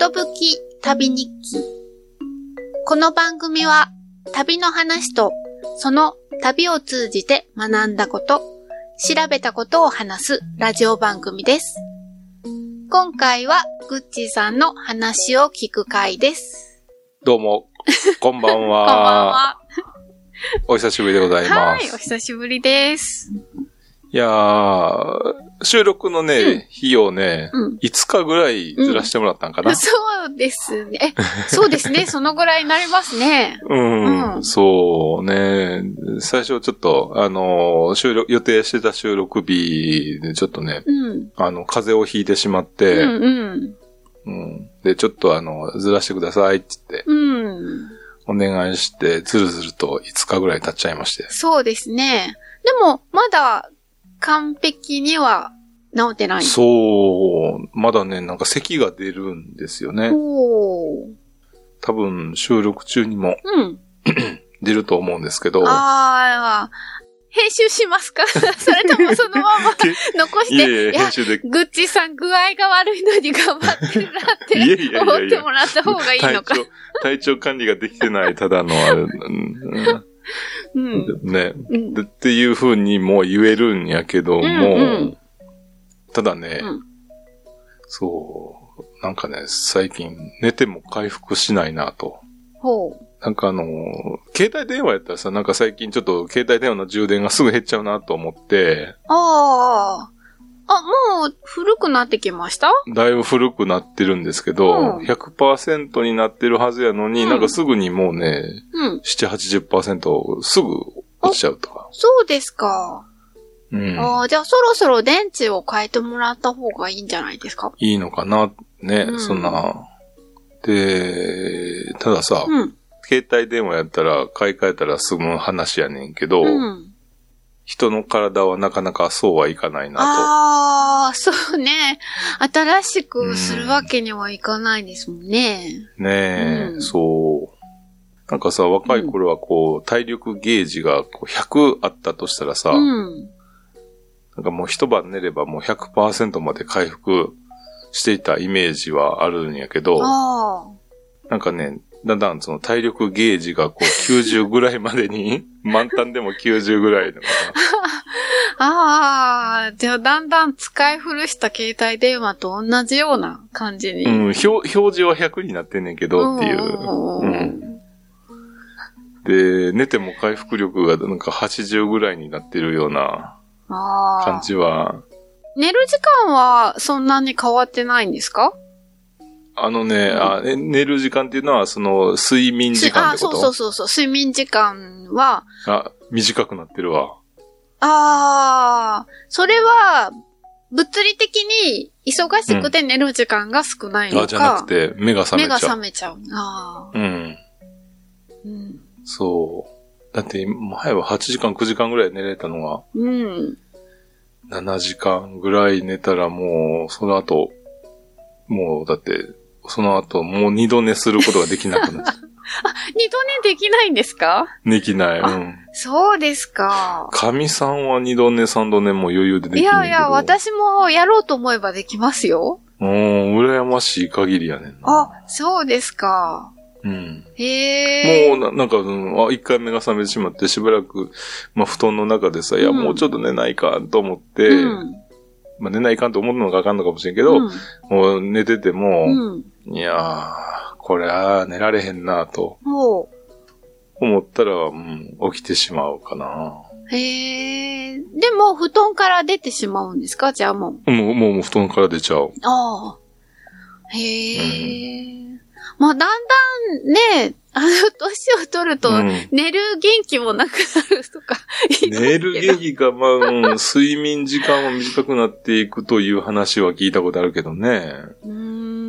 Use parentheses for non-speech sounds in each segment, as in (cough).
ことぶき旅日記。この番組は旅の話とその旅を通じて学んだこと、調べたことを話すラジオ番組です。今回はグッチーさんの話を聞く回です。どうも、こんばん (laughs) こんばんは。は。お久しぶりでございはい、おます。久しぶりです。い、やー、収録のね、うん日をね、うん。5日ぐらいずらしてもらったんかな？(laughs) そうですね。えそうですね。(laughs) そのぐらいになりますね。うん、うんそうね。最初ちょっと、あのー収録、予定してた収録日でちょっとね、うん。あの、風邪をひいてしまっうて、んうん。うんで、ちょっとあの、ずらしてくださいって言って、うん。お願いして、ずるずると5日ぐらい経っちゃいまして。そうですね。でも、まだ完璧には治ってない。そう、まだね、なんか咳が出るんですよね。おー。多分収録中にもうん。(clears throat) 出ると思うんですけど。あー、編集しますか？(laughs) それともそのまま残して。いえいや編集で。グッチさん具合が悪いのに頑張ってるなって (laughs) 思ってもらった方がいいのか。体調、体調管理ができてない、ただのあれ、うんうん。ね。うんでっていう風にも言えるんやけども、うんうんただね、うんそう、なんかね、最近寝ても回復しないなと。ほう。なんかあの、携帯電話やったらさ、なんか最近ちょっと携帯電話の充電がすぐ減っちゃうなと思って、ああ。あ、もう古くなってきました？だいぶ古くなってるんですけど、うん100%になってるはずやのに、うんなんかすぐにもうね、うん。7、80%すぐ落ちちゃうとか。そうですか。うん。ああ、じゃあそろそろ電池を変えてもらった方がいいんじゃないですか？いいのかな？ね、うんそんな。で、たださ、うん。携帯電話やったら買い替えたら済む話やねんけど、うん。人の体はなかなかそうはいかないなああ、そうね。新しくするわけにはいかないですもんね。と。ねえ、うんそう。なんかさ、若い頃はこう、体力ゲージがこう100あったとしたらさ、うん。なんかもう一晩寝ればもう100%まで回復していたイメージはあるんやけど、あなんかね、だんだんその体力ゲージがこう (laughs) 90ぐらいまでに、(laughs) 満タンでも90ぐらいだかあ。ああ、じゃあだんだん使い古した携帯電話と同じような感じに。ら、うん、表表示は100になってんねんけどっていう。で、寝ても回復力がなんか80ぐらいになってるようなああ。感じは、寝る時間はそんなに変わってないんですか？あのね、あえ寝る時間っていうのはその睡眠時間ってこと？あそうそうそうそう。睡眠時間は、あ、短くなってるわ。ああ、それは、物理的に忙しくて寝る時間が少ないのか、あ、じゃなくて、目が覚め目がちゃう。覚めちゃう。ああ、うん。うん。そう。だって、前は8時間、9時間ぐらい寝れたのが、うん。7時間ぐらい寝たらもう、その後、もう、だって、その後、もう二度寝することができなくなっちゃう。二度寝できないんですか？できない。あうん。そうですか。神さんは二度寝、三度寝も余裕でできるんだけど。いやいや、。私もやろうと思えばできますよ。うん、羨ましい限りやねんな。あ、そうですか。うん。へえ。もうな、なんか、うん、あ、一回目が覚めてしまって、しばらく、まあ、布団の中でさ、いや、うんもうちょっと寝ないかと思って、うん。まあ、寝ないかんと思うのがあかんのかもしれんけど、うんもう寝てても、うん。いやー、これは寝られへんなとほ思ったら、うん、起きてしまうかな。う。へえ。でも、布団から出てしまうんですか？じゃあもう。もう、もう、もう布団から出ちゃう。ああ。へえ。まあ、だんだんね、あの、年を取ると、うん寝る元気もなくなるとか言いますけど。寝る元気が、まあ、うん睡眠時間は短くなっていくという話は聞いたことあるけどね。うーん。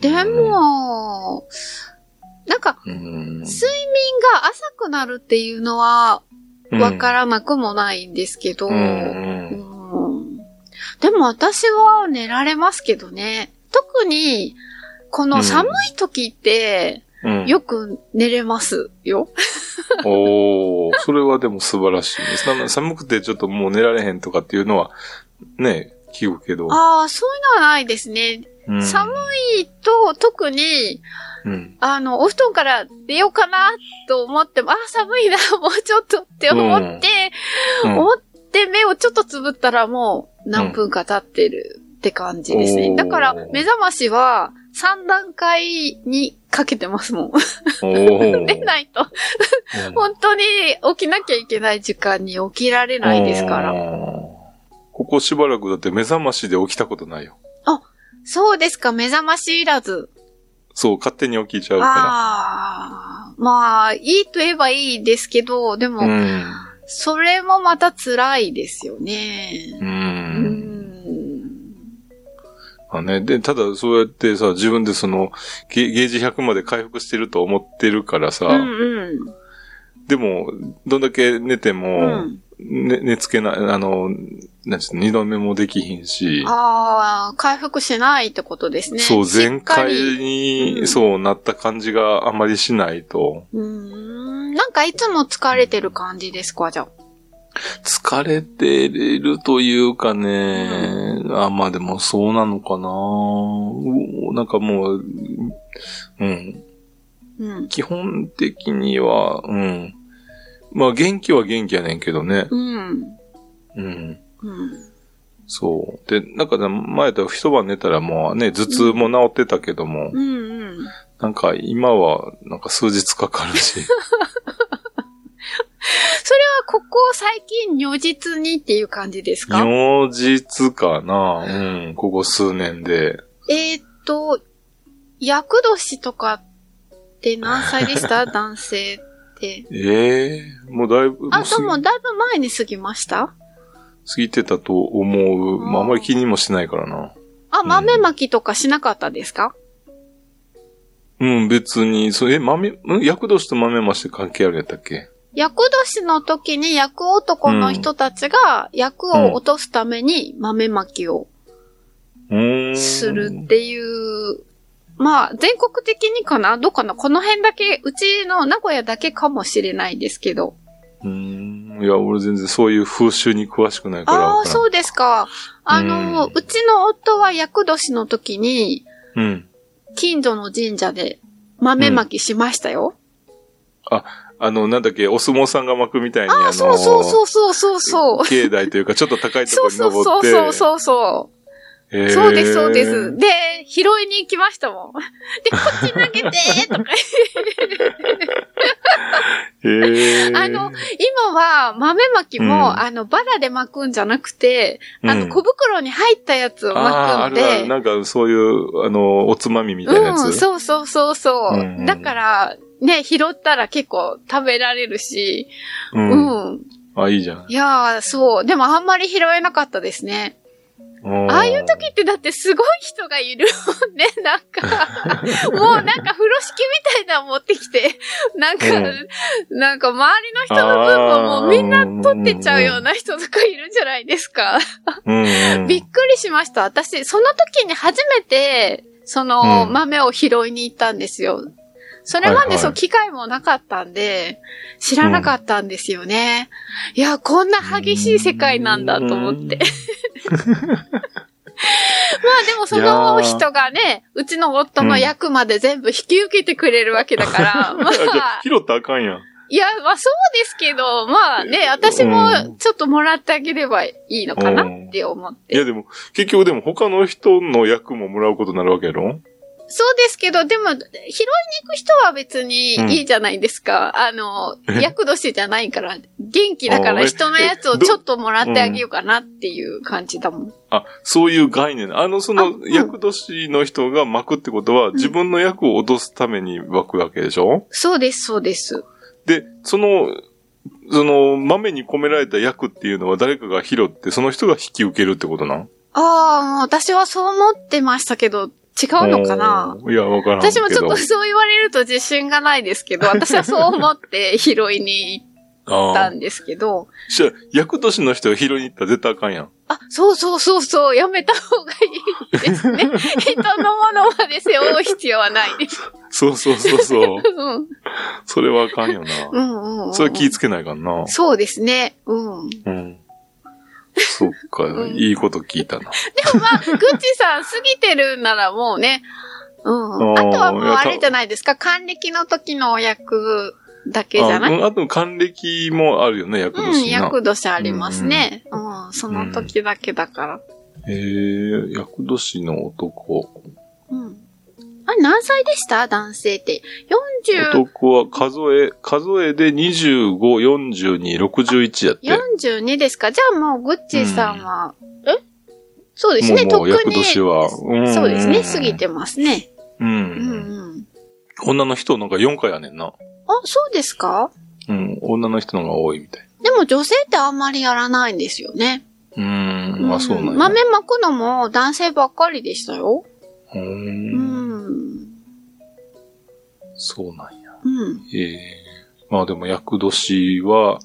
でも、なんか、うん。睡眠が浅くなるっていうのは、わからなくもないんですけど、うん。ううんんでも私は寝られますけどね。特に、この寒い時って、うん。よく寝れますよ。おー、それはでも素晴らしいです。な寒くてちょっともう寝られへんとかっていうのは、ね、聞くけど。ああ、そういうのはないですね。うん寒いと、特に、うん。あの、お布団から出ようかなと思っても、あ、寒いな、(laughs) もうちょっとって思って、うん思って目をちょっとつぶったらもう何分か経ってるって感じですね。だから、目覚ましは3段階にかけてますもん。(laughs) 出ないと、うん本当に起きなきゃいけない時間に起きられないですから。ここしばらくだって目覚ましで起きたことないよ。そうですか、目覚ましいらず。そう、勝手に起きちゃうかああ、まあ、いいと言えばいいですけど、でも、ら。うん。それもまた辛いですよね。う。うんん。あね、で、ただそうやってさ、自分でその、ゲゲージ100まで回復してると思ってるからさ、うんうん。でも、どんだけ寝てうも、ん。ね、寝つけない、あの、なんちゅうの二度目もできひんし、ああ、回復しないってことですね。そう、前回に、うんそうなった感じがあまりしないと、うーん。なんかいつも疲れてる感じですか、じゃあ？疲れてるというかね、あ、まあでもそうなのかなうなんかもう、うん、うん。基本的には、うん。まあ元気は元気やねんけどね。うん。うん。うん。そう。で、なんかね、前と一晩寝たらもうね、頭痛も治ってたけども、うんうん。なんか今はなんか数日かかるし。(laughs) それはここ最近如実にっていう感じですか？如実かなうん。ここ数年で。えーっと、厄年とかって何歳でした？(laughs) 男性って。ええもうだいぶ、あ、でもだいぶ前に過ぎました？過ぎてたと思う。まあ、あんまり気にもしないからな。あ、豆まきとかしなかったですか、うん、別に、それ、え、豆、ん厄年と豆まして関係あるやったっけ？厄年の時に厄男の人たちが厄を落とすために豆まきを。するっていう、まあ全国的にかな？どうかな？この辺だけ、うちの名古屋だけかもしれないですけど。うーん。いや、俺全然そういう風習に詳しくないから。ああ、う。そうですか。あの、うんうちの夫は厄年の時に、うん。近所の神社で豆まきしましたよ。あの、なんだっけ、お相撲さんが巻くみたいに、ああそうそうそうそうそうそう。境内というか、ちょっと高いとこそうろにそう登って。(laughs) そうそうそう。へーそうです、そうです。。で、拾いに行きましたもん。(laughs) で、こっち投げてとか。(laughs) へーあの、今は豆まきも、うんあの、バラで巻くんじゃなくて、あの、うん小袋に入ったやつを巻くんで。るあるなんかそういう、あの、おつまみみたいなやつ。うん、そうそうそうそう。うんうんだから、ね、拾ったら結構食べられるし、う。うんん。あ、いいじゃん。いやー、そう。でもあんまり拾えなかったですね。ああいう時ってだってすごい人がいるもんね、(laughs) なんか。もうなんか風呂敷みたいなの持ってきて、(laughs) なんか、うなんか周りの人の分ももうみんな取ってっちゃうような人とかいるんじゃないですか。うんうん。(laughs) びっくりしました。私、その時に初めて、そのうん豆を拾いに行ったんですよ。それまはいはいでそう機会もなかったんで、知らなかったんですよね。いや、こんな激しい世界なんだと思って。まあでもその人がね、うちの夫の役まで全部引き受けてくれるわけだから、(laughs) まあじゃああ、拾ったらあかんやん。いや、まあそうですけど、まあね、私もちょっともらってあげればいいのかなって思って。いやでも、結局でも他の人の役ももらうことになるわけやろ？そうですけど、でも、拾いに行く人は別にいいじゃないですか。あの、え？厄年じゃないから、元気だから人のやつをちょっともらってあげようかなっていう感じだもん。あ、そういう概念。あの、そあのう、ん役年の人が巻くってことは、自分の役を落とすために巻くわけでしょ？そうです、そうです。で、その、その、豆に込められた役っていうのは誰かが拾って、その人が引き受けるってことなん？ああ、私はそう思ってましたけど、違うのかな？いや、わからん。私もちょっとそう言われると自信がないですけど、(laughs) 私はそう思って拾いに行ったんですけど、じゃあ、役年の人が拾いに行ったら絶対あかんやん。あ、そうそうそうそう、やめた方がいいですね。(laughs) 人のものまで背負う必要はないです。そうそうそうそう。(laughs) うん。それはあかんよな。うんうんうん。それは気ぃつけないかんな。そうですね。うん。うん。そっか、うんいいこと聞いたな。でもまあ、グッチさん過ぎてるならもうね、うん。あとはもうあれじゃないですか、還暦の時のお役だけじゃない？あうんあと、還暦もあるよね、役うん。役年ありますね。うん、その時だけだから。へえ、役年の男。うん。あれ何歳でした？男性って。40、男は数え、数えで25、42、61やって。42ですか？じゃあもうグッチーさんは、え？そうですね、もうもう役特に。年は。うんそうですね、過ぎてますね。う。うんんうん。女の人なんか4回やねんな。あ、そうですか？うん。女の人の方が多いみたい。でも女性ってあんまりやらないんですよね。うーん。あ、そうなんや。豆まくのも男性ばっかりでしたよ。うー。うんん。そうなんや。うん。ええまあでも役年は、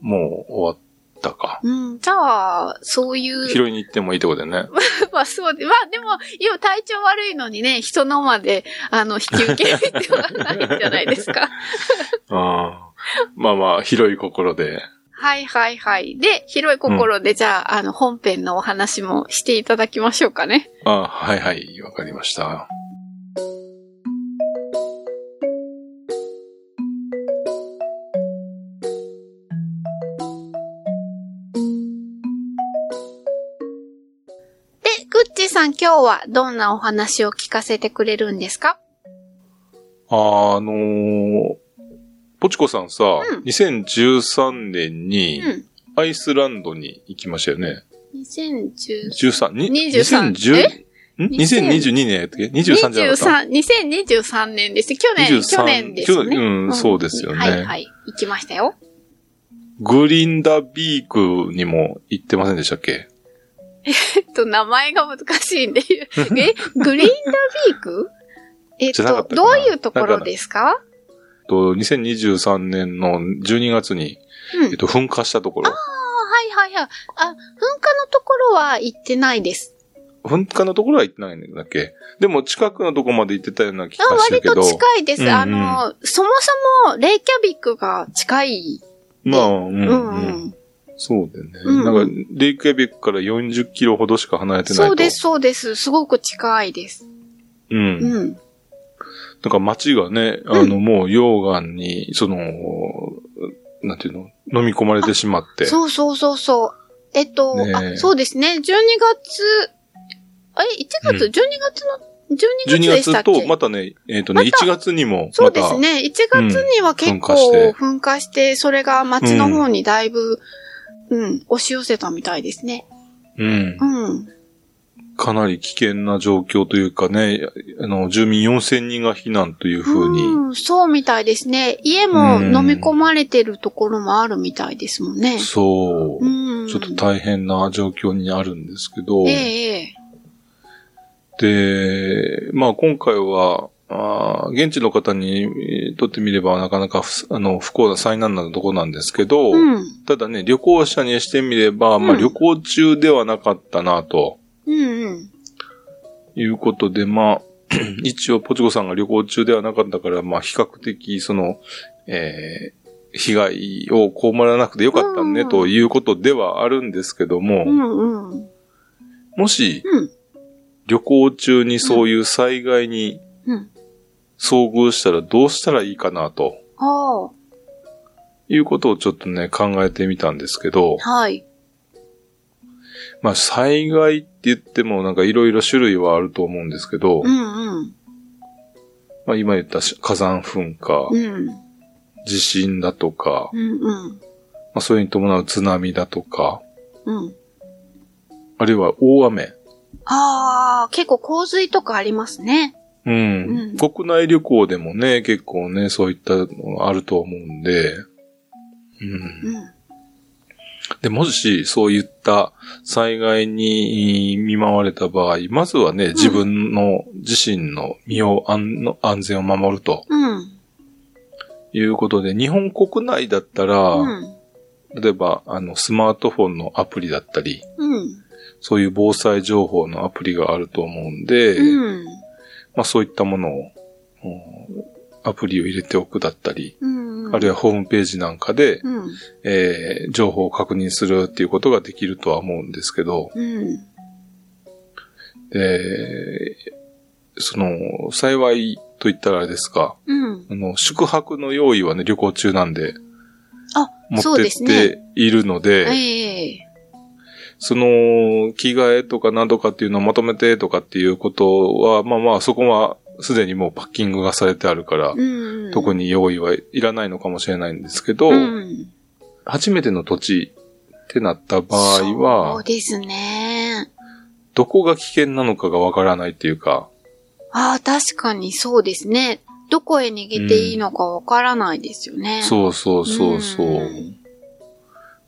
もう終わったか。うん。じゃあ、そういう。拾いに行ってもいいってことだよね。(laughs) まあそうで、まあでも、今体調悪いのにね、人のまで、あの、引き受ける必要はないんじゃないですか。(laughs) ああ。まあまあ、広い心で。はいはいはい。で、広い心で、じゃあ、あの、本編のお話もしていただきましょうかね。あはいはい、わかりました。さん今日はどんなお話を聞かせてくれるんですか？あのー、ポチコさんさ、うん2013年にうん。アイスランドに行きましたよね。2010 13、に23 2010ん？2000 ?2022 年やったっけ ?23 じゃなかった？23、2023年です。去年、23去年ですね。うんそうですよねはいはい。行きましたよ。グリンダビークにも行ってませんでしたっけ？えっと、名前が難しいんで。(laughs) え、グリーンダビーク？えっと、どういうところですか？と、2023年の12月に、うん。えっと、噴火したところ。はいはいはい。あ、噴火のところは行ってないです。噴火のところは行ってないんだっけ？でも近くのとこまで行ってたような気あ、がしたけど。割と近いです。うんうんあの、そもそも、レイキャビックが近い。まあ、うん、ううんうん。そうだよね。うんなんか、レイクヤビックから40キロほどしか離れてないと。そうです、そうです。すごく近いです。うん。うん。なんか街がね、あの、もう溶岩に、その、なんていうの、飲み込まれてしまって。そうそうそうそう。えっと、あ、そうですね。12月、あれ ?1 月、うん ?12 月の、12 12月でしたっけ？月と、またね、えっ、とね、また1月にも、そうですね。1月には結構噴火して噴火して、それが街の方にだいぶ、うん、押し寄せたみたいですね。うん。うん。かなり危険な状況というかね、あの、住民4000人が避難というふうに、うん、そうみたいですね。家も飲み込まれてるところもあるみたいですもんね。そう、うん。ちょっと大変な状況にあるんですけど、ええええで、まあ今回は、あー現地の方にえーとってみればなかなかふあの不幸な災難なところなんですけど、うん。ただね、旅行者にしてみれば、まあうん旅行中ではなかったな、とうんうん。いうことで、まあ、(clears throat) 一応ポチコさんが旅行中ではなかったから、まあ比較的その、えー被害を被らなくてよかったね、うんということではあるんですけども、うんうん。もし、うん。旅行中にそういう災害にうん。遭遇したらどうしたらいいかなとあいうことをちょっとね考えてみたんですけどあ。、はい。まあ災害って言ってもなんかいろいろ種類はあると思うんですけど、うんうん。まあ今言ったし火山噴火、うん。地震だとか、うんうん。まあそれに伴う津波だとか、うん。あるいは大雨。ああ、結構洪水とかありますね。うん。うん国内旅行でもね、結構ね、そういったのがあると思うんで、うん。うん。で、もし、そういった災害に見舞われた場合、まずはね、自分の自身の身を安の安全を守るとうん。いうことで、日本国内だったら、うん。例えば、あの、スマートフォンのアプリだったり、うん。そういう防災情報のアプリがあると思うんで、うん。まあそういったものを、うんアプリを入れておくだったり、うん。あるいはホームページなんかで、うん。えー情報を確認するっていうことができるとは思うんですけど、うん。で、その、幸いと言ったらあれですか、うん。あの、宿泊の用意はね、旅行中なんで、あ、持ってっ。ているので、ええその、着替えとか何とかっていうのをまとめてとかっていうことは、まあまあ、そこはすでにもうパッキングがされてあるから、うん。特に用意はいらないのかもしれないんですけど、うん。初めての土地ってなった場合そうは、ですね。どこが危険なのかがわからないっていうか、ああ、確かにそうですね。どこへ逃げていいのかわからないですよね。そうそうそうそう。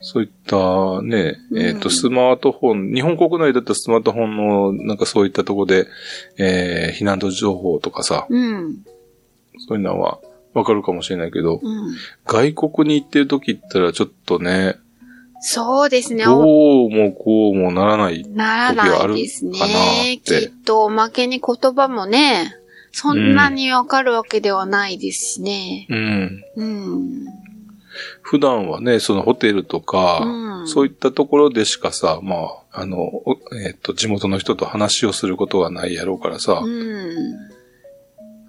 うんそういったね、えっ、うんと、スマートフォン、日本国内だったらスマートフォンの、なんかそういったとこで、えー、避難情報とかさ、うん。そういうのはわかるかもしれないけど、うん。外国に行ってる時ったらちょっとね、そうですね。どうもこうもならない。ならないですね。っきってと、おまけに言葉もね、そんなにわかるわけではないですしね。うん。うん。普段はね、そのホテルとか、うんそういったところでしかさ、まあ、あの、おえっ、と、地元の人と話をすることがないやろうからさ、うん。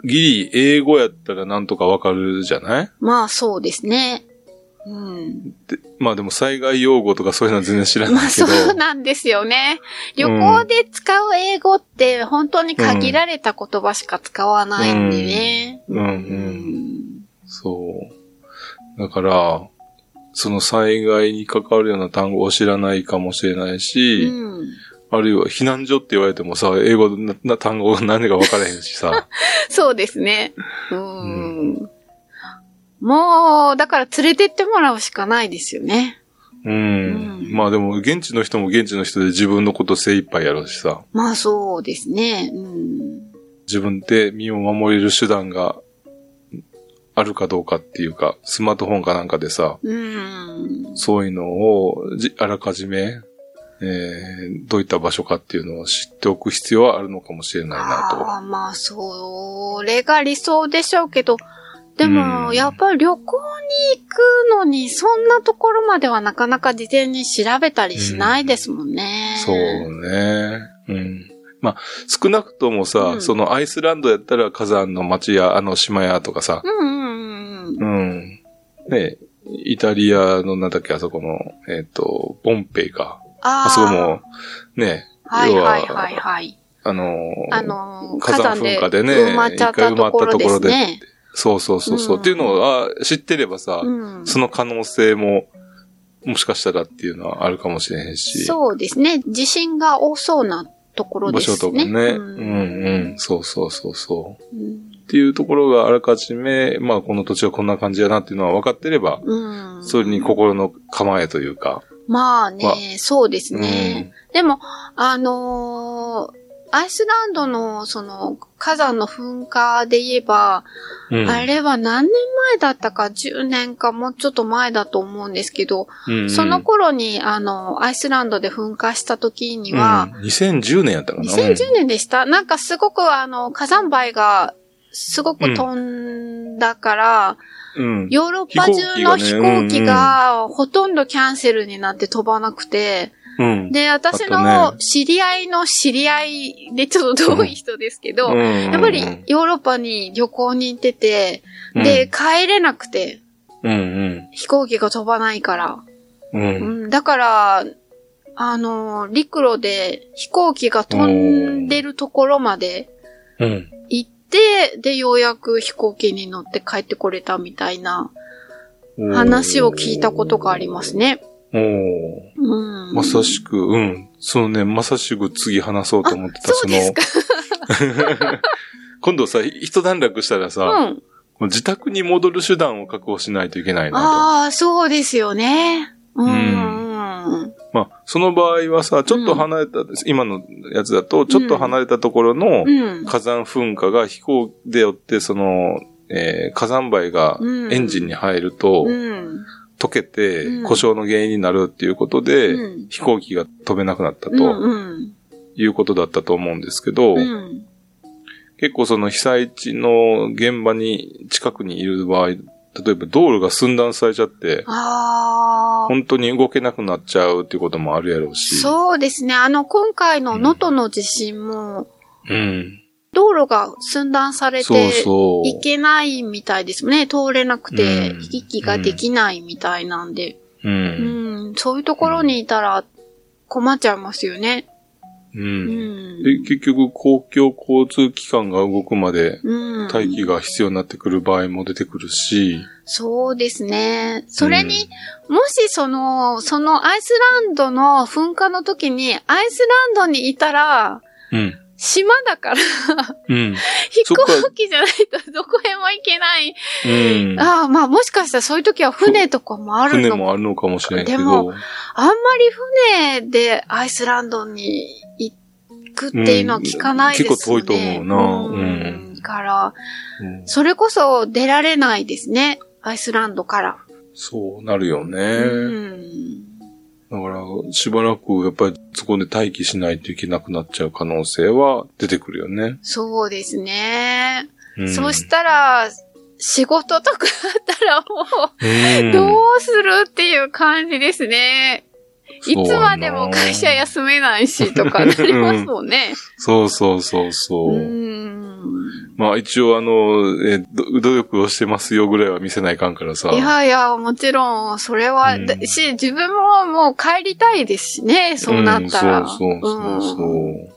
ギリ英語やったらなんとかわかるじゃない？まあそうですね。うん。でまあでも災害用語とかそういうのは全然知らまあないけど、そうなんですよね。旅行で使う英語って本当に限られた言葉しか使わないんでね。うんうんそう。だから、その災害に関わるような単語を知らないかもしれないし、うん。あるいは避難所って言われてもさ、英語なな単語が何か分からへんしさ。(laughs) そうですね。うん。もう、だから連れてってもらうしかないですよね。うん。うんまあでも、現地の人も現地の人で自分のこと精一杯やろうしさ、まあそうですね。うん。自分で身を守れる手段があるかどうかっていうか、スマートフォンかなんかでさ、うん。そういうのをじあらかじめ、えー、どういった場所かっていうのを知っておく必要はあるのかもしれないなああ、まあ、それが理想でしょうけど、でも、うんやっぱり旅行に行くのに、そんなところまではなかなか事前に調べたりしないですもんね。と。そうね。うん。まあ、少なくともさ、うんそのアイスランドやったら火山の町やあの島やとかさ、うんうんうん。ね、イタリアのなんだっけ、あそこの、えっ、と、ポンペイか。ああそこも、ね、はい要ははいはいはい。あのーあのー、火山噴火でね埋まっちゃったところで。そうそうそうそう、うんっていうのは知ってればさ、うん。その可能性も、もしかしたらっていうのはあるかもしれへんし。そうですね。地震が多そうなところ場ですね。所とかね。うんうんうん。そうそうそうそう。うんっていうところがあらかじめ、まあこの土地はこんな感じやなっていうのは分かってれば、うん。それに心の構えというか。まあはね、そうですね。でも、あのーアイスランドの、その、火山の噴火で言えば、うん。あれは何年前だったか、10年かもうちょっと前だと思うんですけど、うんうんその頃に、あの、アイスランドで噴火した時には、うん、2010年やったかな。2010年でしたなんかすごくあの、火山灰がすごく飛んだから、うん。ヨーロッパ中の飛飛行機がほとんどキャンセルになって飛ばなくて、うん。で、私のね知り合いの知り合いでちょっと遠い人ですけど、ややっぱりヨーロッパに旅行に行ってて、で、、帰れなくて、うんうん。飛行機が飛ばないから。う。ん、だから、あの、陸路で飛行機が飛んでるところまでうん。て、で、ようやく飛行機に乗って帰ってこれたみたいな話を聞いたことがありますね。おーうん。まさしく、うん。そのね、まさしく次話そうと思ってた、そうですか。(laughs) 今度さ、一段落したらさ、うん。自宅に戻る手段を確保しないといけないなああ、そうですよね。うん。と。まあ、その場合はさ、ちょっと離れた、今のやつだと、ちょっと離れたところのうん。火山噴火が飛行でよって、その、えー火山灰がうんエンジンに入ると、うん。溶けてうん故障の原因になるっていうことで、うん飛行機が飛べなくなったうん。とうん。いうことだったと思うんですけど、うん。結構その被災地の現場に近くにいる場合、例えば道路が寸断されちゃって。本当に動けなくなっちゃうっていうこともあるやろうし。そうですね。あの、今回の能登の地震も、うん。道路が寸断されて。行けないみたいですね。通れなくて、うん行き来ができないみたいなんで。う。うんん、そういうところにいたら困っちゃいますよね。う。うんん。で、結局、公共交通機関が動くまで、うん、待機が必要になってくる場合も出てくるし、そうですね。それに、もしその、そのアイスランドの噴火の時に、アイスランドにいたら、うん。島だから、うん。飛行機じゃないとどこへも行けない。うん。ああ、まあもしかしたらそういう時は船とかもある船のもあるのかもしれんけどでも、あんまり船でアイスランドに行くっていうのは聞かないですよね。うん結構遠いと思うなううんん。から、うんそれこそ出られないですね。アイスランドから。そうなるよね。うん。だから、しばらくやっぱりそこで待機しないといけなくなっちゃう可能性は出てくるよね。そうですね。うん、そうしたら、仕事とかあったらもうどうするっていう感じですね。いつまでも会社休めないしとかなりますもんね。そうそうそうそう。うん。まあ一応あの、えど努力をしてますよぐらいは見せないかんからさ。いやいや、もちろん、それは、うんだし、自分ももう帰りたいですしね、そうなったら。うんそうそうそうそう。うん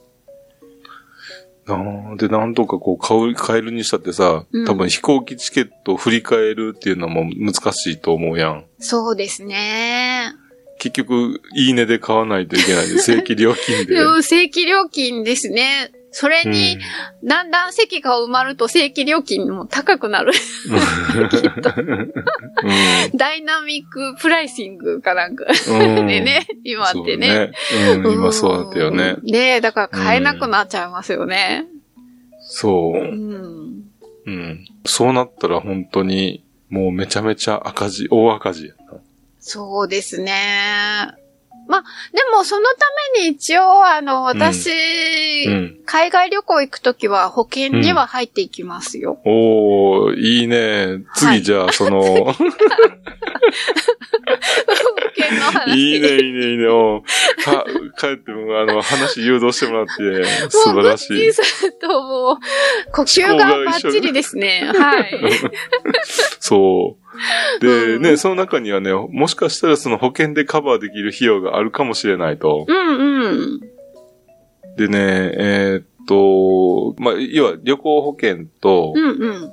なあで、なんとかこう買う、買えるにしたってさ、うん多分飛行機チケットを振り替えるっていうのも難しいと思うやん。そうですね。結局、いいねで買わないといけないで、正規料金で。(laughs) うん正規料金ですね。それに、だんだん席が埋まると正規料金も高くなる。(laughs) うんダイナミックプライシングかなんかうんでね、今ってね。そうね。うん、今そうだったよね。うん。ねだから買えなくなっちゃいますよね。そうう。ん。うん。そうなったら本当に、もうめちゃめちゃ赤字、大赤字やな。そうですね。まあ、でもそのために一応、あの、私、うん。海外旅行行くときは保険には入っていきますよ。おー、いいね。はい次じゃあ、その、保険の話。いいね、いいね、いいね。か帰っても、あの、話誘導してもらって、素晴らしいもう。さんともう、呼吸がバッチリですね。はい。(laughs) そう。で、うんね、その中にはね、もしかしたらその保険でカバーできる費用があるかもしれないと。うんうん。でね、えーっと、まあ、要は旅行保険と、うんうん。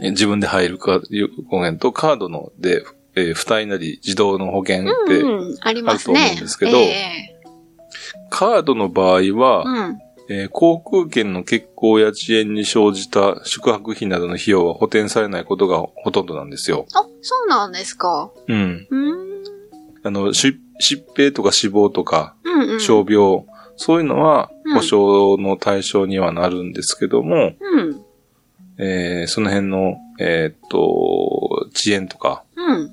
え自分で入るか、旅行保険とカードので、えー、付帯なり自動の保険って、うんうん。あると思うんですけどえカードの場合は、えうん。えー航空券の欠航や遅延に生じた宿泊費などの費用は補填されないことがほとんどなんですよ。あ、そうなんですか。うん。うーん。あの、し疾病とか死亡とか、うんうん。傷病、そういうのはうん保証の対象にはなるんですけども、うん。えーその辺の、えーっと、遅延とか、うん。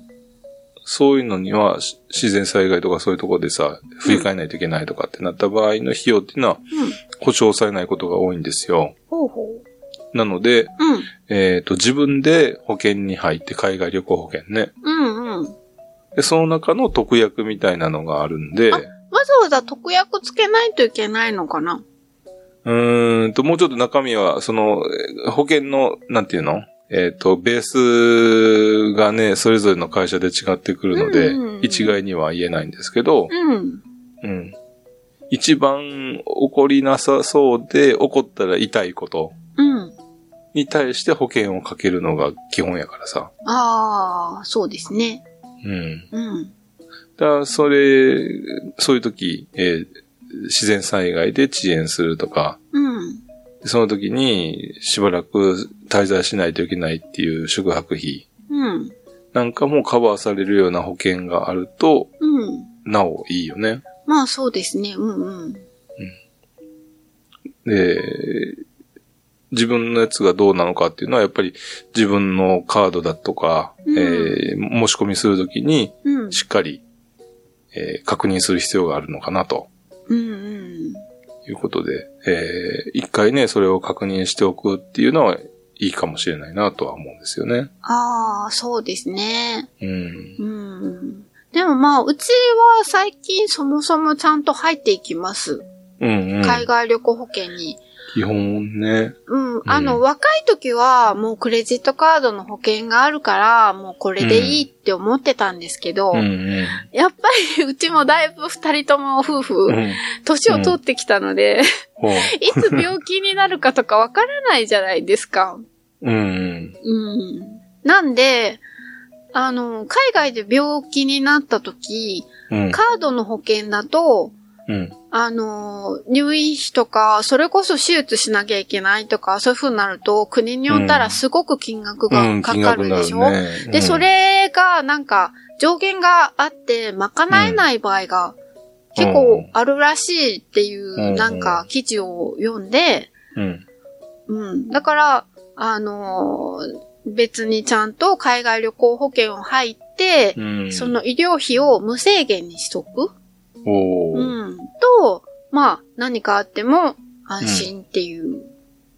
そういうのにはし自然災害とかそういうところでさ、振り替えないといけないとかってなった場合の費用っていうのはうん。保証されないことが多いんですよ。ほうほなので、う。うん。えっ、と、自分で保険に入って海外旅行保険ね。うんうん。で、その中の特約みたいなのがあるんで、あわざわざ特約つけないといけないのかな？うーんと、もうちょっと中身は、その、えー保険の、なんていうの？えっ、と、ベースがね、それぞれの会社で違ってくるので、うんうんうん一概には言えないんですけど、うん。うん。一番起こりなさそうで、起こったら痛いことうん。に対して保険をかけるのが基本やからさ。ああ、そうですね。うん。うん。だそれ、そういう時、えー自然災害で遅延するとか、うん。その時にしばらく滞在しないといけないっていう宿泊費うん。なんかもカバーされるような保険があると、うん。なおいいよね。まあそうですね。うんうん。で、自分のやつがどうなのかっていうのは、やっぱり自分のカードだとか、うんえー申し込みするときにうん。しっかり、えー確認する必要があるのかなとうんうん。いうことで、えー、一回ね、それを確認しておくっていうのはいいかもしれないなとは思うんですよね。ああ、そうですね。うん。うん。でもまあ、うちは最近そもそもちゃんと入っていきます。うんうん。海外旅行保険に。基本ね。うん。あの、若い時はもうクレジットカードの保険があるから、もうこれでいいって思ってたんですけど、うんうん。やっぱりうちもだいぶ二人とも夫婦う、ん。年を取ってきたので、(laughs) ほう。いつ病気になるかとかわからないじゃないですか。うんうん。うん。なんで、あの、海外で病気になった時、うん。カードの保険だと、うん。あの、入院費とか、それこそ手術しなきゃいけないとか、そういう風になると、国によったらすごく金額うん、がかかるでしょ、ね。で、うんそ、れがなんか上限があって賄えない場合が結構あるらしいっていううんなんか記事を読んで、うん。うん。だから、あのー別にちゃんと海外旅行保険を入って、うん。その医療費を無制限にしとく。うん。と、まあ、何かあっても安心っていう。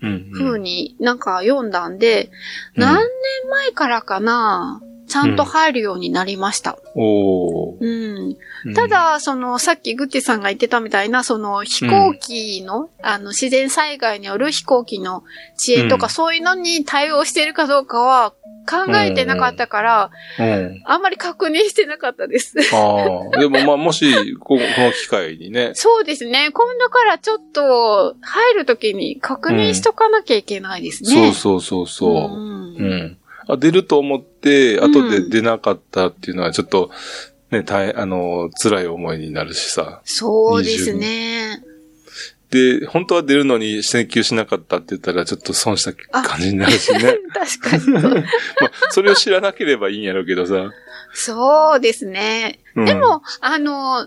うん。風になんか読んだんで、うん。何年前からかな、ちゃんと入るようになりました。うん。うんた、だ、その、さっきグッティさんが言ってたみたいな、その、飛行機の、あの、自然災害による飛行機の遅延とか、うんそういうのに対応してるかどうかは考えてなかったから、うん。あんまり確認してなかったです。ああ。でもまあ、もし、ここの機会にね、(laughs) そうですね。今度からちょっと、入るときに確認しとかなきゃいけないですね。そうそうそうそう。んうん。あ、出ると思って、後で出なかったっていうのはちょっと、ね、大変、あの、辛い思いになるしさ。そうですね。で、本当は出るのに請求しなかったって言ったらちょっと損した感じになるしね。確かに。(laughs) まあ、それを知らなければいいんやろうけどさ。そうですね。うん、でも、あの、何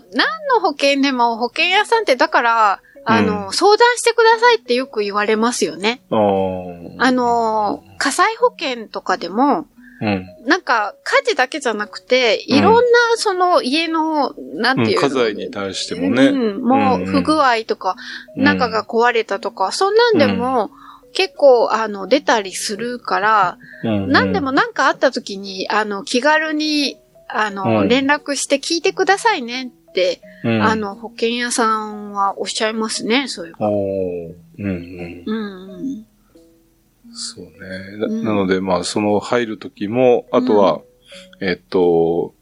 の保険でも保険屋さんってだから、あの、う相談してくださいってよく言われますよね。あの、火災保険とかでも、うん。なんか火事だけじゃなくて、いろんなその家の、なんてうん。いうの、家財に対してもね。うん、もう不具合とか、うん中が壊れたとか、そんなんでも、結構、あの、出たりするから、うん、何でもなんかあった時に、あの、気軽に、あの、うん連絡して聞いてくださいねって、うん、あの、保険屋さんはおっしゃいますね、そういう。おーうんうん。うんうん。そうね。なうんなので、まあ、その入るときも、あとは、えっと、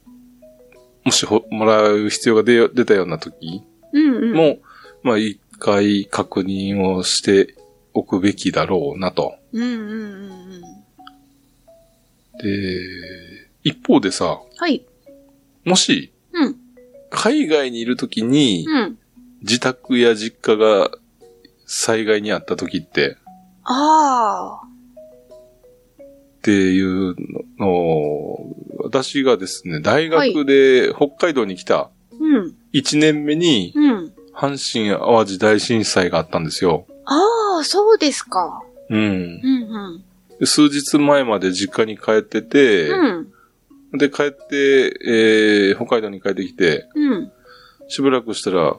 もしほもらう必要が出よ出たようなときうんうん。も、まあ、一回確認をしておくべきだろうなと。うんうんうんうん。で、一方でさ、はい。もし、うん。海外にいるときに、うん。自宅や実家が災害にあったときって、ああ。っていうのを、私がですね、大学で北海道に来たうん。1年目に、うん。阪神淡路大震災があったんですよ。ああ、そうですか。うんう。んうん。で数日前まで実家に帰ってて、うん。で、帰って、えー、北海道に帰ってきて、うん。しばらくしたら、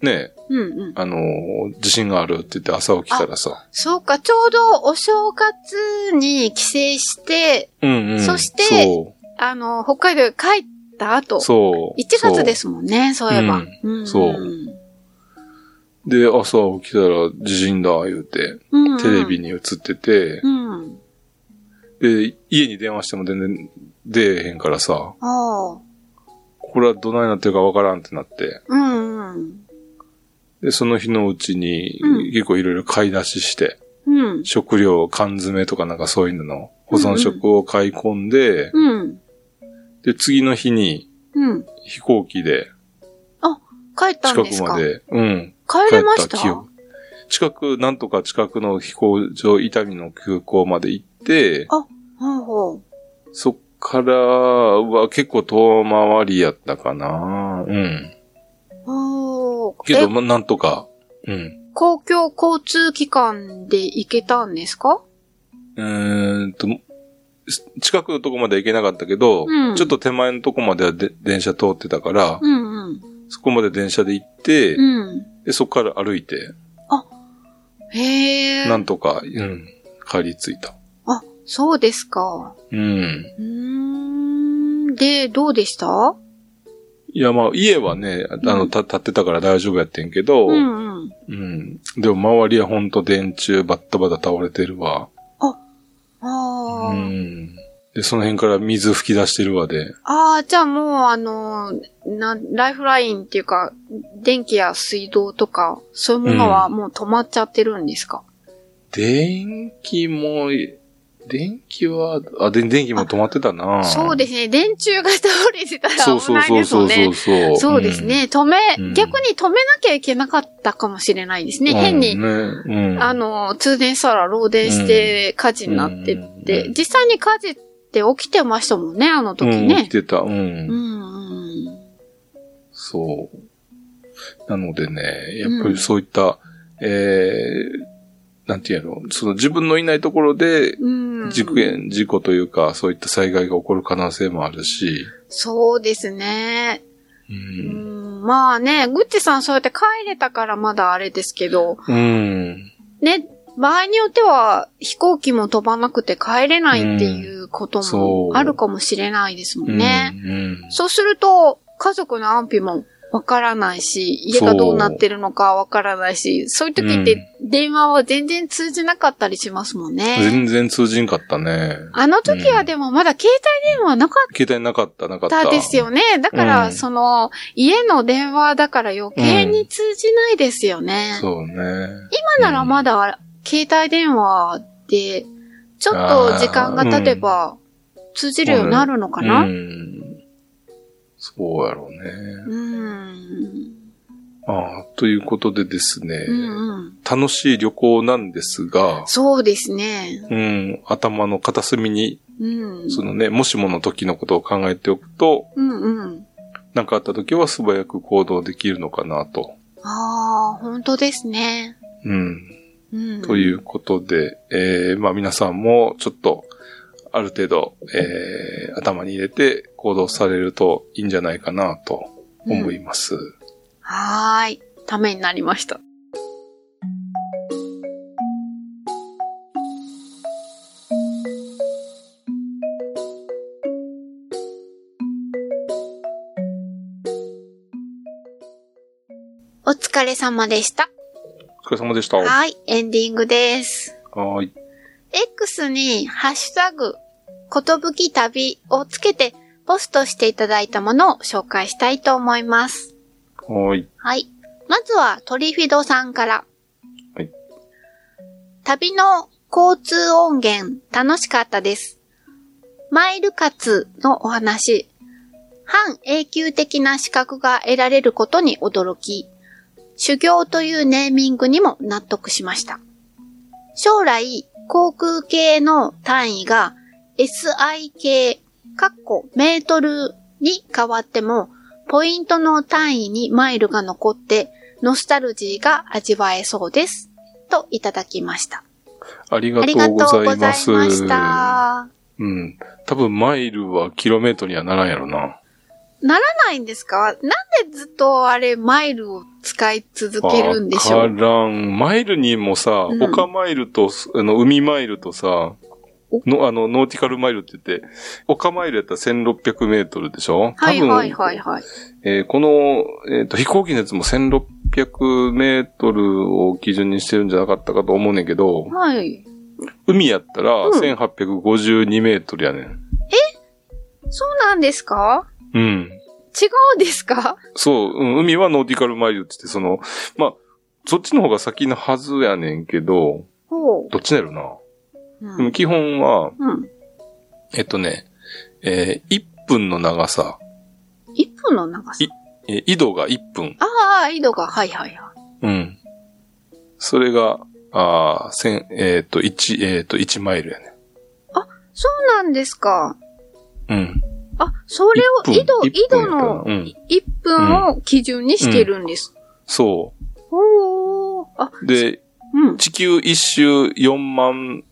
ね、うんうん。あのー地震があるって言って朝起きたらさ。そうか、ちょうどお正月に帰省して、うんうん。そしてそあの、北海道へ帰った後う。、そう。1月ですもんね、そういえば。うんそうで、朝起きたら地震だ、言うて、うんテレビに映ってて、うん。で、家に電話しても全然出えへんからさ、ああ。これはどないなってるかわからんってなって、うんうん。で、その日のうちにうん結構いろいろ買い出しして、うん。食料、缶詰とかなんかそういうのの保存食を買い込んで、うん。で、次の日にうん。飛行機で帰ったん近ですか？くまで、うん、帰れました？記憶近く、なんとか近くの飛行場、伊丹の空港まで行って、ほうほう。そっからは結構遠回りやったかな。うん。おーけど、え？ま、なんとか。うん。公共交通機関で行けたんですか？うーんと、近くのとこまでは行けなかったけど、うんちょっと手前のとこまではで電車通ってたから、うんうん。そこまで電車で行って、うん。で、そこから歩いて、へえ。なんとか、うん、帰り着いた。あ、そうですか。うん。うーん。で、どうでした？いや、まあ、家はね、あの、うんた、建ってたから大丈夫やってんけど、うんうん。うん。でも周りはほんと電柱バッタバタ倒れてるわ。ああ、うん。で、その辺から水吹き出してるわで。ああ、じゃあもう、あの、な、ライフラインっていうか、電気や水道とか、そういうものはもう止まっちゃってるんですか、電気も、電気は、あ、で電気も止まってたな。そうですね。電柱が倒れてたらそうそう危ないそうそうそですもんね。うそう。そうですね。止め、うん逆に止めなきゃいけなかったかもしれないですうん。ね。変に、ね、うん。あの、通電したら漏電して火事になってって、うん実際に火事って起きてましたもんね、あの時うん、来ね。てた。うん。うん、うん。そう。なのでね、やっぱりそういった、えー、なんていうの、その自分のいないところで、うん。事件、事故というか、そういった災害が起こる可能性もあるし、そうですね。う。うんん、まあね、グッチさんそうやって帰れたからまだあれですけど、うん。ね、場合によっては飛行機も飛ばなくて帰れないっていうこともうあるかもしれないですもんね。うん。そうすると、家族の安否もわからないし、家がどうなってるのかわからないし、そういう時って電話は全然通じなかったりしますもんね。全然通じんかったね。あの時はでもまだ携帯電話なかっ携帯なかった、なかった。たですよね。だから、うんその、家の電話だから余計に通じないですよね。そうね。今ならまだ、携帯電話で、ちょっと時間が経てば、通じるようになるのかな、うん。そうやろうね。うん。ああ、ということでですね、うんうん。楽しい旅行なんですが、そうですね。うん、頭の片隅に、うん。そのね、もしもの時のことを考えておくと、うんうん。何かあった時は素早く行動できるのかなと。ああ、本当ですね。うん。うん。ということで、えー、まあ皆さんもちょっと、ある程度、えー、頭に入れて行動されるといいんじゃないかなと思います。はーい。ためになりました。お疲れ様でした。お疲れ様でした。ははい、エンディングです。ーい。X にハッシュタグ、ことぶき旅をつけてポストしていただいたものを紹介したいと思います。はーい。はい。まずはトリフィドさんから。はい。旅の交通音源楽しかったです。マイル活のお話。半永久的な資格が得られることに驚き、修行というネーミングにも納得しました。将来、航空系の単位が SI 系、かっこメートルに変わっても、ポイントの単位にマイルが残って、ノスタルジーが味わえそうです。といただきました。ありがありがとうごとうございざいま。ますした。うん。多分マイルはキロメートルにはならんやろな。ならないんですか？なんでずっとあれ、マイルを使い続けるんでしょわうからん。マイルにもさ、うん丘マイルと、あの、海マイルとさ、の、あの、ノーティカルマイルって言って、丘マイルやったら1600メートルでしょ？はいはいはいはい。えーこの、えっ、と、飛行機のやつも1600メートルを基準にしてるんじゃなかったかと思うねんけど、はい。海やったらうん1852メートルやねん。そうなんですか？うん。違うんですか？そう、うん、海はノーティカルマイルって言って、その、まあ、そっちの方が先のはずやねんけど、ほどっちなるな？う。でも基本は、うん。えっとね、えー1分の長さ、1分の長さ？い。えー緯度が1分。ああ、緯度が、はいはいはい。うん。それが、ああ、千、えっ、と、1、えっ、と、1マイルやね。そうなんですか。うん。あ、それを、1分緯度、1緯度のなうん。1分を基準にしてるんです。そおー。あ、う。で、うん。地球一周4万、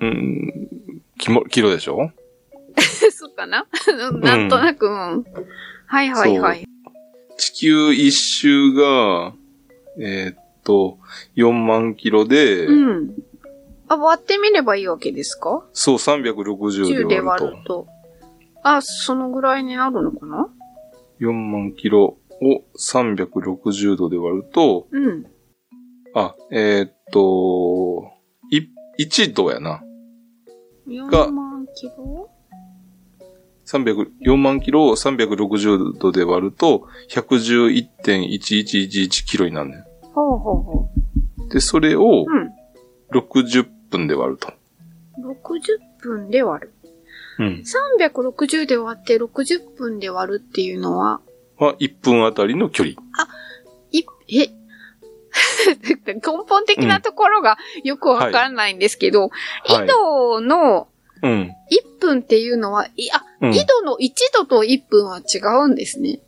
うん、キモキロでしょ？(laughs) そうかな (laughs) なんとなく、うん。はいはいはい。地球一周がえーっと、4万キロで、うん。あ、割ってみればいいわけですか？そう、360 ?10 でで割ると。割ると。あ、そのぐらいになるのかな？4万キロを360度で割ると、うん。あ、えーっと、い、1度やな。4万キロ？300、4万キロを360度で割ると、111.1111キロになるねほうほうほん。で、それをう。うん。60分で割ると。60分で割る。うん。360で割って60分で割るっていうのは、は、1分あたりの距離。い、え根本的なところがよくわかんないんですけど、はい緯度のうん。1分っていうのは、い、あ、うん。緯度の1度と1分は違うんですね。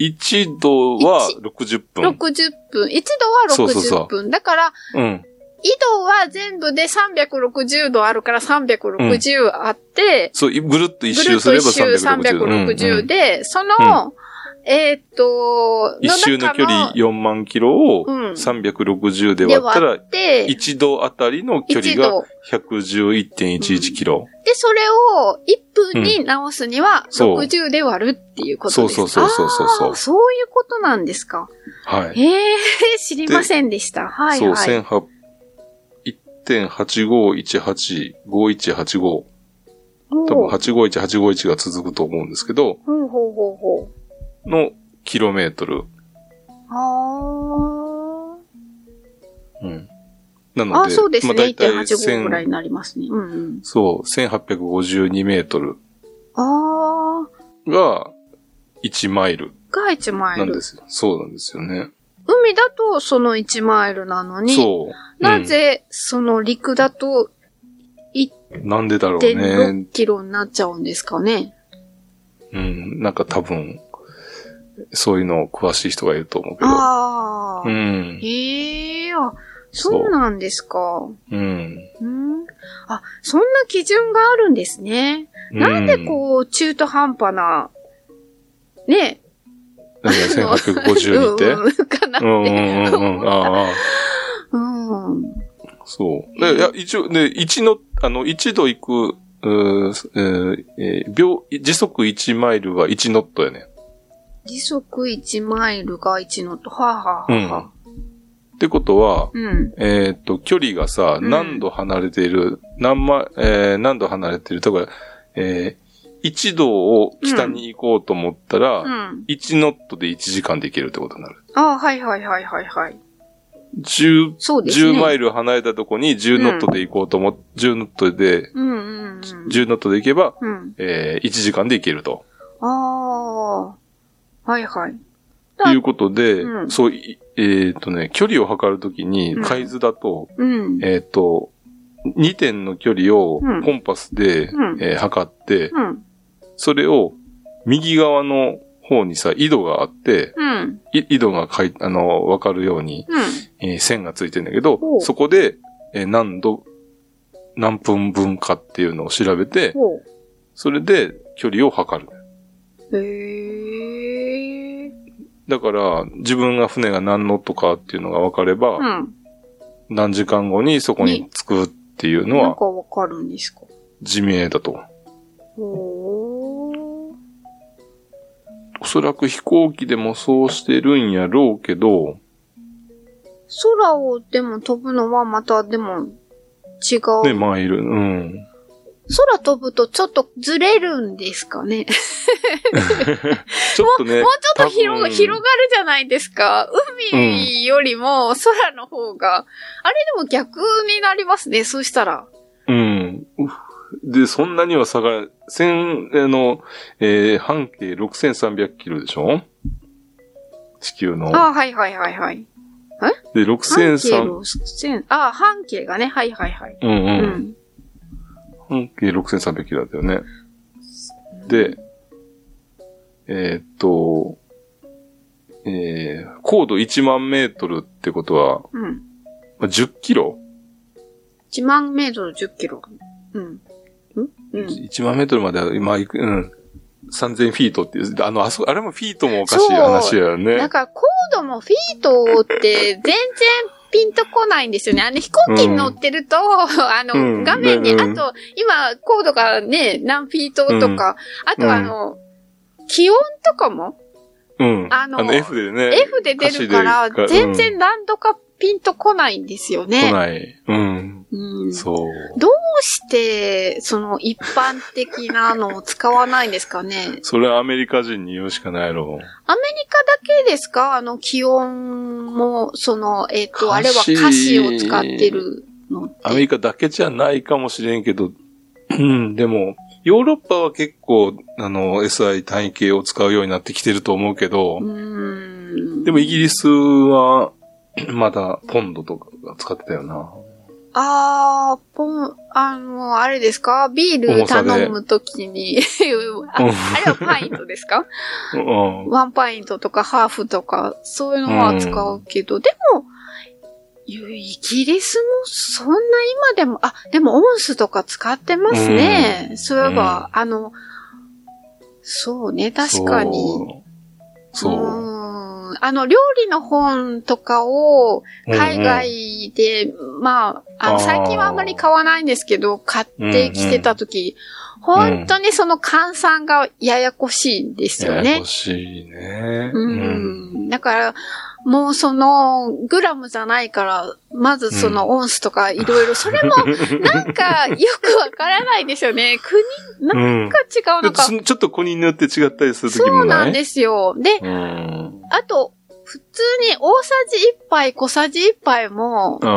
1度は60分。60分。1度はそうそうそう60分。だから、うん。緯度は全部で360度あるから360あって、そう、ぐるっと一ぐるっ周すればと一周360。360で、その、えーっと、一周の距離4万キロをうん360でで割ったら、割って、1度あたりの距離1が度。111.11キロ。で、それを1分に直すにはそう60で割るっていうことですか？そうそうそうそうそうあーそういうことなんですか？はい。へえ、知りませんでした。はいそう、はい。1800 1.8518、5185。ほう多分851、851が続くと思うんですけど、ほうほうほうほう。のキロメートル。あうん。なあ。ので、あそうですね。まあ大体1.85ぐらい1000になりますね。うんうん。そう、1852メートルああ。が1マイルが1マイル。なんですよ。そうなんですよね。海だとその1マイルなのに、そう。なぜその陸だとうん、なんでだろうね1.6。キロになっちゃうんですかね。うん。なんか多分、そういうの詳しい人がいると思うけど。ああ。うん。へえ、あ、そうなんですか。うん。うん。あ、そんな基準があるんですね。なんでこう、中途半端な、ね、うん。何が1852って (laughs) うんうんかなっうんうんて。うんうん。ああ。うん。そう。でいや、一応、ね、一の、あの、一度行く、うーえーえー秒、時速1マイルは1ノットやね。時速1マイルが1のと、はあ、はあはあ、ってことは、うん。えーっと、距離がさ、うん何度離れている、何ま、えー何度離れているとか、えー、1度を北に行こうと思ったら、うん。1ノットで1時間で行けるってことになる。あはいはいはいはいはい。10、そうですね。10マイル離れたとこに10ノットで行こうと思っ、10ノットで、うんうんうん。10ノットで行けば、うん。えー1時間で行けると。ああ。はいはい。ということで、うんそう、いえっ、とね、距離を測るときにうん、海図だと、うん。えっ、と、2点の距離をうんコンパスで、うんえー測って、うん。それを右側の方にさ、井戸があって、井戸がかい、あの、わかるように、うん。えー線がついてんだけどそこで、えー何度、何分分かっていうのを調べて。それで距離を測る。へえ。だから、自分が船が何ノットかっていうのが分かれば、うん。何時間後にそこに着くっていうのはなんかわかるんですか？地名だと。ほー。おそらく飛行機でもそうしてるんやろうけど、空をでも飛ぶのはまたでも違う。ね、マイル、うん。空飛ぶとちょっとずれるんですかね？(laughs) ちょっとね、もうちょっと広広がるじゃないですか。海よりも空の方が。あれでも逆になりますね。そうしたら。うん。で、そんなには差が、千、あの、えー半径6300キロでしょ？地球の。ああ、はいはいはいはい。で、半径6300、6000、ああ、半径がね。はいはいはい。うんう。うんん。半径6300キロだったよね。で、えーっと、えー高度1万メートルってことは、うん。まあ10キロ？1万メートル10キロ。うん。ん？うん。1万メートルまでは、今行く、うん。3000フィートっていう、あの、あそ、あれもフィートもおかしい話やよね。だからコードもフィートって全然ピンとこないんですよね。あの飛行機に乗ってると、あの、うん画面に、うんあと、今、コードがね、何フィートとか、あとあの、気温とかもうん。あの F でね。F で出るから全然何度かピンとこないんですよ来ね。ない。うん。うん、そう。どうして、その一般的なのを使わないんですかね？それはアメリカ人に言うしかないやろ。アメリカだけですか？あの気温も、その、えっ、と、あれは歌詞を使ってるの。アメリカだけじゃないかもしれんけど、うん、でも、ヨーロッパは結構、あの、SI 単位系を使うようになってきてると思うけど、うーん。でもイギリスは、まだポンドとかが使ってたよな。あー、ポン、あの、あれですか？ビール頼むときに (laughs) あ、あうんれはパイントですか？うん。ワンパイントとかハーフとか、そういうのは使うけど、でも、イギリスもそんな今でも、あ、でもオンスとか使ってますね。うんそういえば、あの、そうね、確かに。そう。そう。あの、料理の本とかを海外で、まあ、あの、最近はあんまり買わないんですけど、買ってきてた時、本当にその換算がややこしいんですよねややこ。しいね。うん。だから、もうその、グラムじゃないから、まずそのオンスとかいろいろ、それも (laughs) なんかよくわからないですよね。国、う。なんんか違うのか。ちちょっと国によって違ったりする時そうもない？なんですよ。で、うん。あと、普通に大さじ1杯、小さじ1杯もうん。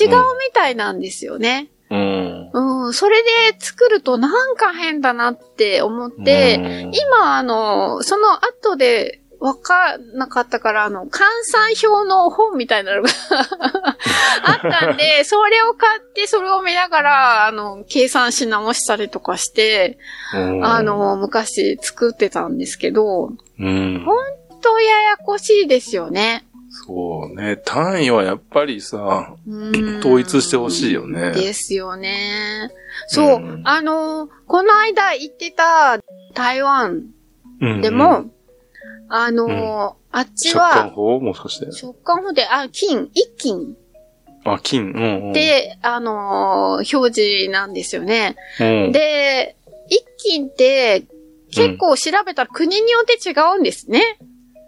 違うみたいなんですよね。うん。うん、それで作るとなんか変だなって思って、うん、今、あの、その後で分かんなかったから、あの、換算表の本みたいなのが (laughs) あったんで、それを買って、それを見ながら、あの、計算し直したりとかして、うんあ、の、昔作ってたんですけど、うん。ほんとややこしいですよね。そうね。単位はやっぱりさ、うん統一してほしいよねですよね。そう、うんあの、この間行ってた台湾うんでも、、あの、あっち食感は、法もしかして。食感法で、あ、金、一金あ、金。うん、うん。で、あのー表示なんですよね。うん、で、一金って結構調べたら国によって違うんですね。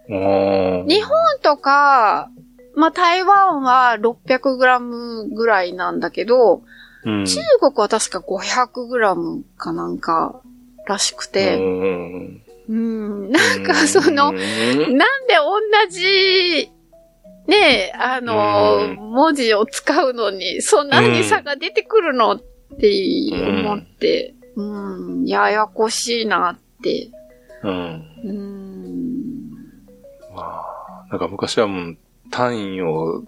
うん、日本とか、まあ、台湾は 600g ぐらいなんだけど、うん、中国は確か 500g かなんからしくて、うん、うん、なんかその、うんなんで同じ、ねえ、あの、うん文字を使うのに、そんなに差が出てくるのって思って、うん、ややこしいなって。うん。うん。まあ、なんか昔はもう単位を、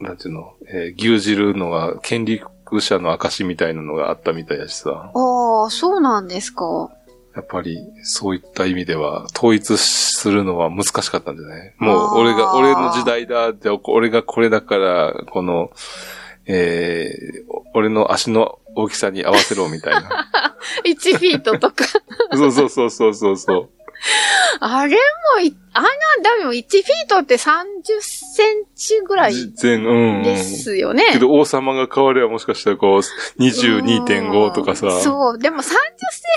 なんていうの、えー牛耳るのが権力者の証みたいなのがあったみたいやしさ。ああ、そうなんですか。やっぱりそういった意味では統一するのは難しかったんじゃない？もう俺が、俺の時代だ、じゃあ俺がこれだから、この、えー、俺の足の大きさに合わせろみたいな。(laughs) 1フィートとか。(laughs) そうそうそうそうそうそう。あれもい、あんな、でも1フィートって30センチぐらい全、うん。ですよね。けど王様が変わればもしかしたらこう、22.5とかさ。うんそう。でも30セ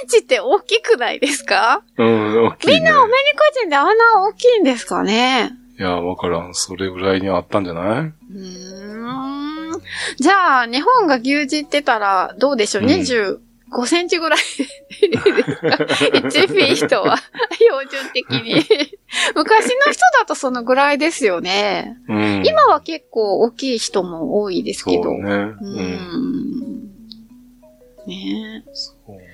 ンチって大きくないですか？うん、大きい、ね。みんなアメリカ人であんな大きいんですかね？いや、わからん。それぐらいにはあったんじゃない？うーん。じゃあ、日本が牛耳ってたら、どうでしょう、うん ?25 センチぐらいですか (laughs) ?1 フィートは、(laughs) 標準的に。(laughs) 昔の人だとそのぐらいですよね。うん。今は結構大きい人も多いですけど。そうね。ううん。ん。ねえ。そう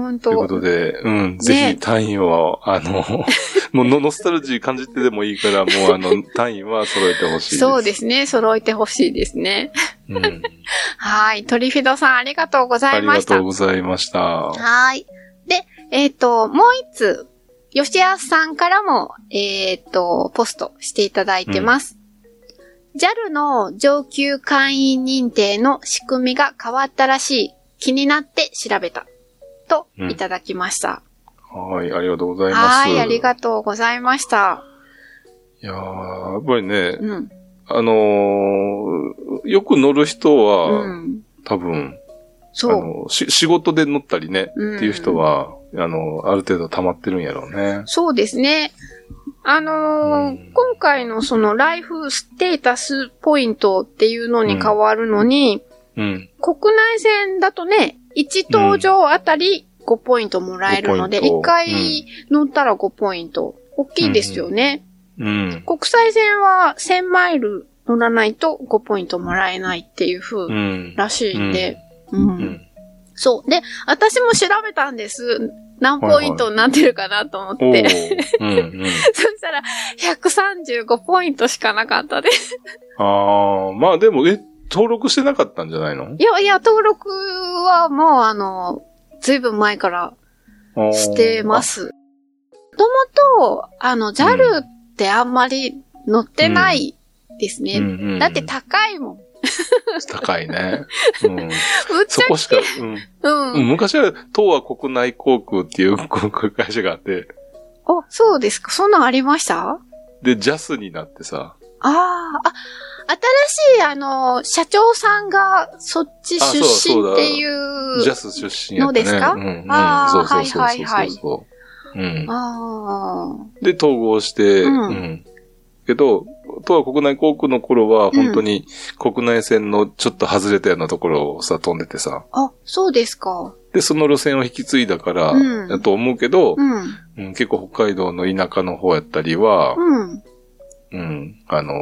本というこ当とで、うん、ぜひ単位は、あの、(laughs) もうノノスタルジー感じてでもいいから、もうあの、単位は揃えてほしいです。そうですね。揃えてほしいですね。うん。(laughs) はい。トリフィドさんありがとうござありがいました。とうございました。はい。で、えっ、と、もう一つ、吉安さんからも、えっ、と、ポストしていただいてます。JAL の上級会員認定の仕組みが変わったらしい。気になって調べた。と、うんいただきました。はい、ありがとうございます。はい、ありがとうございました。いやーやっぱりね、うん。あのーよく乗る人は、うん。多分、あそう。仕事で乗ったりね、うんっていう人は、あの、ある程度溜まってるんやろうね。そうですね。あのーうん今回のそのライフステータスポイントっていうのに変わるのに、うん。国内線だとね、1搭乗あたり5ポイントもらえるので、5ポイント1回乗ったら5ポイント。大きいですよね。うん。国際線は1000マイル乗らないと5ポイントもらえないっていう風うん。らしいんで、うんうん。そう。で、私も調べたんです。何ポイントになってるかなと思って。おーうんうん。(laughs) そしたら、135ポイントしかなかったです。ああ、まあでも、え、登録してなかったんじゃないの？いやいや、登録はもうあの、ずいぶん前からしてま。す。もともと、あの、JAL ってあんまり乗ってないですね。うんうんうんだって高いもん。高いね。(laughs) うん。そこしか、うん。ゃうん。うん昔は東亜国内航空っていう航空会社があって、あ、そうですか。そんなんありました？で、ジャスになってさ、ああ、あ、新しい、あの、社長さんがそっち出身っていう。ジャス出身やね。のですかうん、うん。あーそうそうそうそうはいはいはいそう。うん。あで、統合して、ううんん。けど、東亜国内航空の頃は、本当に国内線のちょっと外れたようなところをさ、飛んでてさ。あ。あ、そうですか。で、その路線を引き継いだから、うんやと思うけど、うん。うん結構北海道の田舎の方やったりは、うん。うん、あのー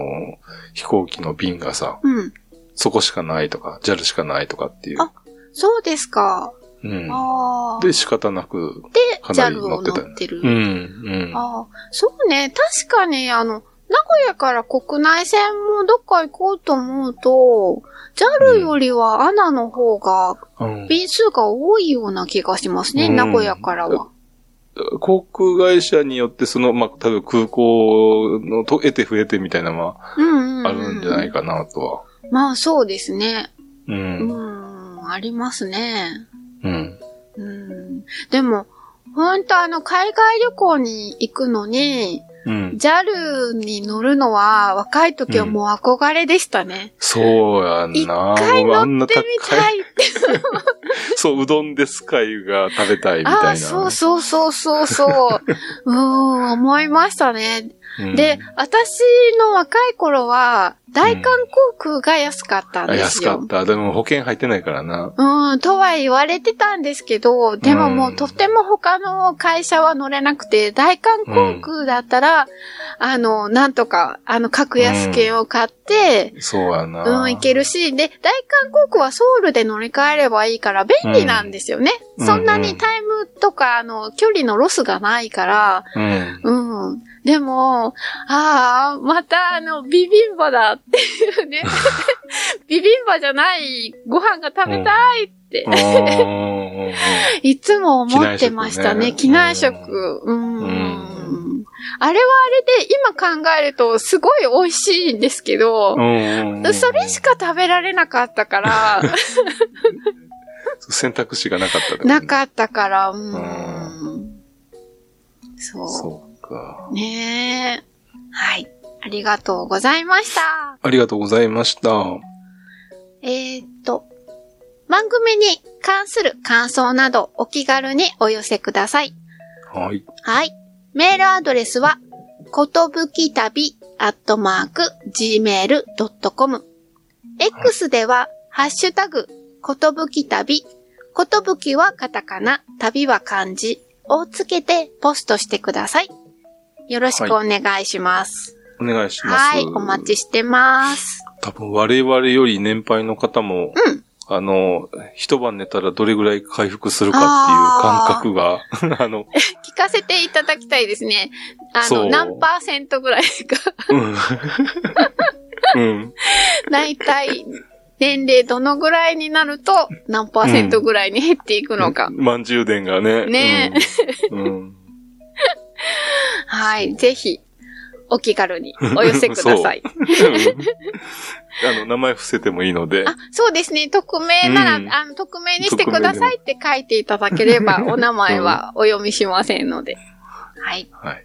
飛行機の便がさ、うん。そこしかないとか、JAL しかないとかっていう。あそうですか。うん。ああ。で、仕方なく、で、JAL を乗ってる。うん、うん。ああ。そうね。確かに、あの、名古屋から国内線もどっか行こうと思うと、JAL よりは ANA の方がうん便数が多いような気がしますね。うん名古屋からは。航空会社によって、その、まあ、多分空港のと得て増えてみたいなのは。あるんじゃないかなとは。まあそうですね。う。うんん、ありますね。うん。うん。でも、本当あの、海外旅行に行くのに、うん。JAL に乗るのは若い時はもう憧れでしたね。そうやん一な。回もうあんな乗ってみたいって。(laughs) そう、うどんでスカイが食べたいみたいな。ああ、そうそうそうそうそう。うん、思いましたね。うんで、私の若い頃は、大韓航空が安かったんあですよ。安かった。でも保険入ってないからな。うん、とは言われてたんですけど、でももうとっても他の会社は乗れなくて、大韓航空だったら、あの、なんとか、あの、格安券を買って、そうやな。うん、行けるし、で、大韓航空はソウルで乗り換えればいいから便利なんですよね。うんそんなにタイムとか、あの、距離のロスがないから、うん。うん。でも、ああ、またあの、ビビンバだっていうね。(laughs) ビビンバじゃないご飯が食べたいって、うん (laughs) いつも思ってましたね。機機内内食食。うん。うんあれはあれで今考えるとすごい美味しいんですけど、うんそれしか食べられなかったから、(laughs) 選択肢がなかったねなかったから、うん。うそそうか。う。ねえ。はい。ありがとうございました。ありがとうございました。えーっと、番組に関する感想などお気軽にお寄せください。はい。はい。メールアドレスは、ことぶき旅アットマーク gmail.com。X では、ハッシュタグ、ことぶき旅、ことぶきはカタカナ、旅は漢字をつけてポストしてください。よろしくお願いします。お願いします。はい、お待ちしてます。多分我々より年配の方も、うんあの、一晩寝たらどれぐらい回復するかっていう感覚が、(laughs) あの、聞かせていただきたいですね。あの、何パーセントぐらいか。うん。(laughs) うん。だいたい、年齢どのぐらいになると何パーセントぐらいに減っていくのか。満充電がね。ねうん。うん。はい、ぜひ、教お気軽に (laughs) お寄せください。あの、名前伏せてもいいので。あ、そうですね。匿名なら、うんあの、匿名にしてくださいって書いていただければ、お名前はお読みしませんので。はい。はい。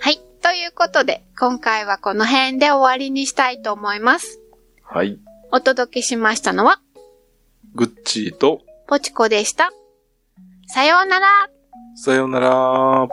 はい。ということで、今回はこの辺で終わりにしたいと思います。はい。お届けしましたのは、グッチーと、ポチコでした。さようなら。さようなら。